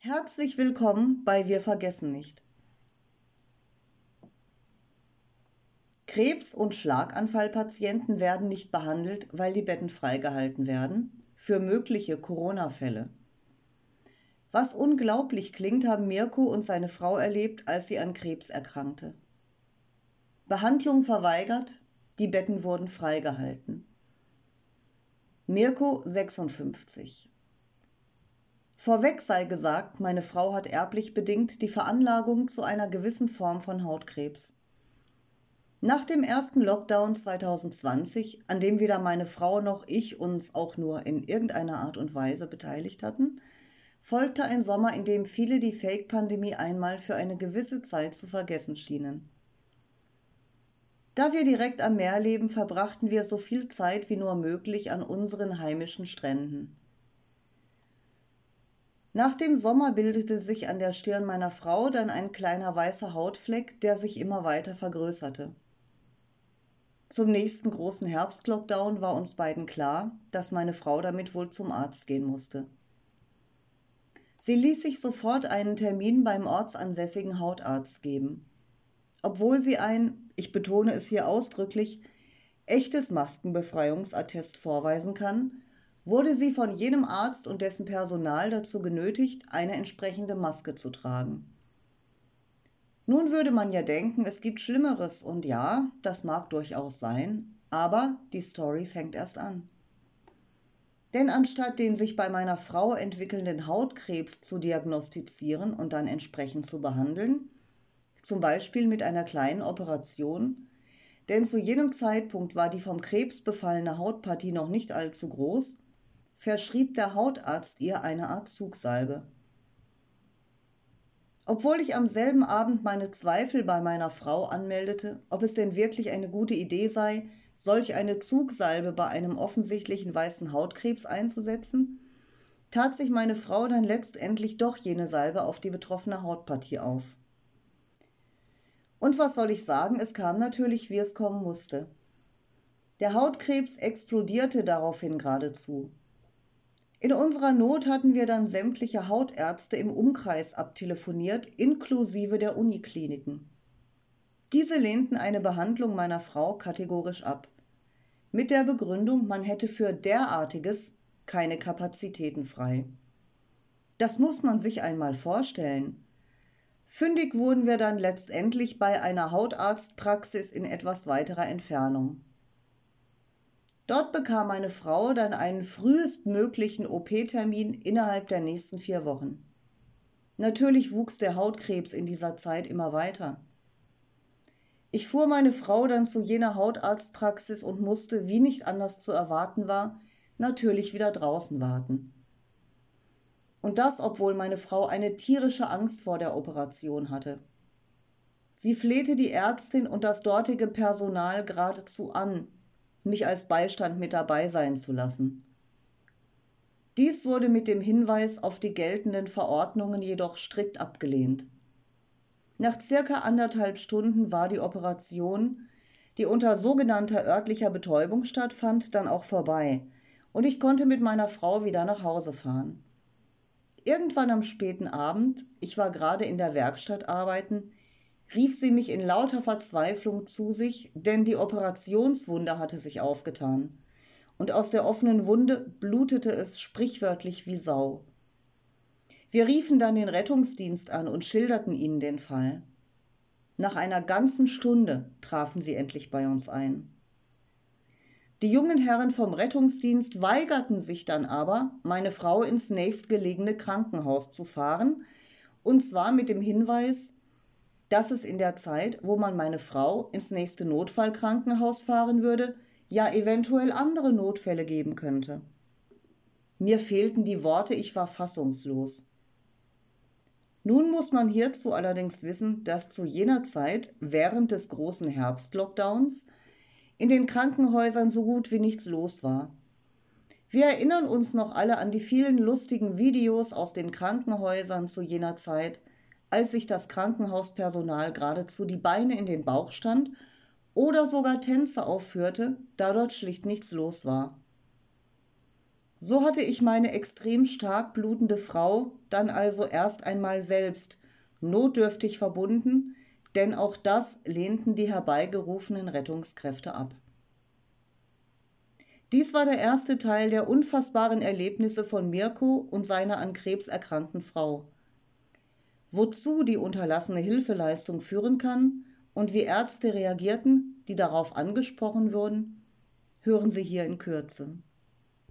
Herzlich willkommen bei Wir vergessen nicht. Krebs- und Schlaganfallpatienten werden nicht behandelt, weil die Betten freigehalten werden für mögliche Corona-Fälle. Was unglaublich klingt, haben Mirko und seine Frau erlebt, als sie an Krebs erkrankte. Behandlung verweigert, die Betten wurden freigehalten. Mirko 56. Vorweg sei gesagt, meine Frau hat erblich bedingt die Veranlagung zu einer gewissen Form von Hautkrebs. Nach dem ersten Lockdown 2020, an dem weder meine Frau noch ich uns auch nur in irgendeiner Art und Weise beteiligt hatten, folgte ein Sommer, in dem viele die Fake-Pandemie einmal für eine gewisse Zeit zu vergessen schienen. Da wir direkt am Meer leben, verbrachten wir so viel Zeit wie nur möglich an unseren heimischen Stränden. Nach dem Sommer bildete sich an der Stirn meiner Frau dann ein kleiner weißer Hautfleck, der sich immer weiter vergrößerte. Zum nächsten großen Herbstlockdown war uns beiden klar, dass meine Frau damit wohl zum Arzt gehen musste. Sie ließ sich sofort einen Termin beim ortsansässigen Hautarzt geben. Obwohl sie ein, ich betone es hier ausdrücklich, echtes Maskenbefreiungsattest vorweisen kann, wurde sie von jenem Arzt und dessen Personal dazu genötigt, eine entsprechende Maske zu tragen. Nun würde man ja denken, es gibt Schlimmeres und ja, das mag durchaus sein, aber die Story fängt erst an. Denn anstatt den sich bei meiner Frau entwickelnden Hautkrebs zu diagnostizieren und dann entsprechend zu behandeln, zum Beispiel mit einer kleinen Operation, denn zu jenem Zeitpunkt war die vom Krebs befallene Hautpartie noch nicht allzu groß, verschrieb der Hautarzt ihr eine Art Zugsalbe. Obwohl ich am selben Abend meine Zweifel bei meiner Frau anmeldete, ob es denn wirklich eine gute Idee sei, solch eine Zugsalbe bei einem offensichtlichen weißen Hautkrebs einzusetzen, tat sich meine Frau dann letztendlich doch jene Salbe auf die betroffene Hautpartie auf. Und was soll ich sagen, es kam natürlich, wie es kommen musste. Der Hautkrebs explodierte daraufhin geradezu. In unserer Not hatten wir dann sämtliche Hautärzte im Umkreis abtelefoniert, inklusive der Unikliniken. Diese lehnten eine Behandlung meiner Frau kategorisch ab. Mit der Begründung, man hätte für derartiges keine Kapazitäten frei. Das muss man sich einmal vorstellen. Fündig wurden wir dann letztendlich bei einer Hautarztpraxis in etwas weiterer Entfernung. Dort bekam meine Frau dann einen frühestmöglichen OP-Termin innerhalb der nächsten vier Wochen. Natürlich wuchs der Hautkrebs in dieser Zeit immer weiter. Ich fuhr meine Frau dann zu jener Hautarztpraxis und musste, wie nicht anders zu erwarten war, natürlich wieder draußen warten. Und das, obwohl meine Frau eine tierische Angst vor der Operation hatte. Sie flehte die Ärztin und das dortige Personal geradezu an, mich als Beistand mit dabei sein zu lassen. Dies wurde mit dem Hinweis auf die geltenden Verordnungen jedoch strikt abgelehnt. Nach circa anderthalb Stunden war die Operation, die unter sogenannter örtlicher Betäubung stattfand, dann auch vorbei und ich konnte mit meiner Frau wieder nach Hause fahren. Irgendwann am späten Abend, ich war gerade in der Werkstatt arbeiten, rief sie mich in lauter Verzweiflung zu sich, denn die Operationswunde hatte sich aufgetan, und aus der offenen Wunde blutete es sprichwörtlich wie Sau. Wir riefen dann den Rettungsdienst an und schilderten ihnen den Fall. Nach einer ganzen Stunde trafen sie endlich bei uns ein. Die jungen Herren vom Rettungsdienst weigerten sich dann aber, meine Frau ins nächstgelegene Krankenhaus zu fahren, und zwar mit dem Hinweis, dass es in der Zeit, wo man meine Frau ins nächste Notfallkrankenhaus fahren würde, ja eventuell andere Notfälle geben könnte. Mir fehlten die Worte, ich war fassungslos. Nun muss man hierzu allerdings wissen, dass zu jener Zeit, während des großen Herbstlockdowns, in den Krankenhäusern so gut wie nichts los war. Wir erinnern uns noch alle an die vielen lustigen Videos aus den Krankenhäusern zu jener Zeit, als sich das Krankenhauspersonal geradezu die Beine in den Bauch stand oder sogar Tänze aufführte, da dort schlicht nichts los war. So hatte ich meine extrem stark blutende Frau dann also erst einmal selbst notdürftig verbunden, denn auch das lehnten die herbeigerufenen Rettungskräfte ab. Dies war der erste Teil der unfassbaren Erlebnisse von Mirko und seiner an Krebs erkrankten Frau. Wozu die unterlassene Hilfeleistung führen kann und wie Ärzte reagierten, die darauf angesprochen wurden, hören Sie hier in Kürze.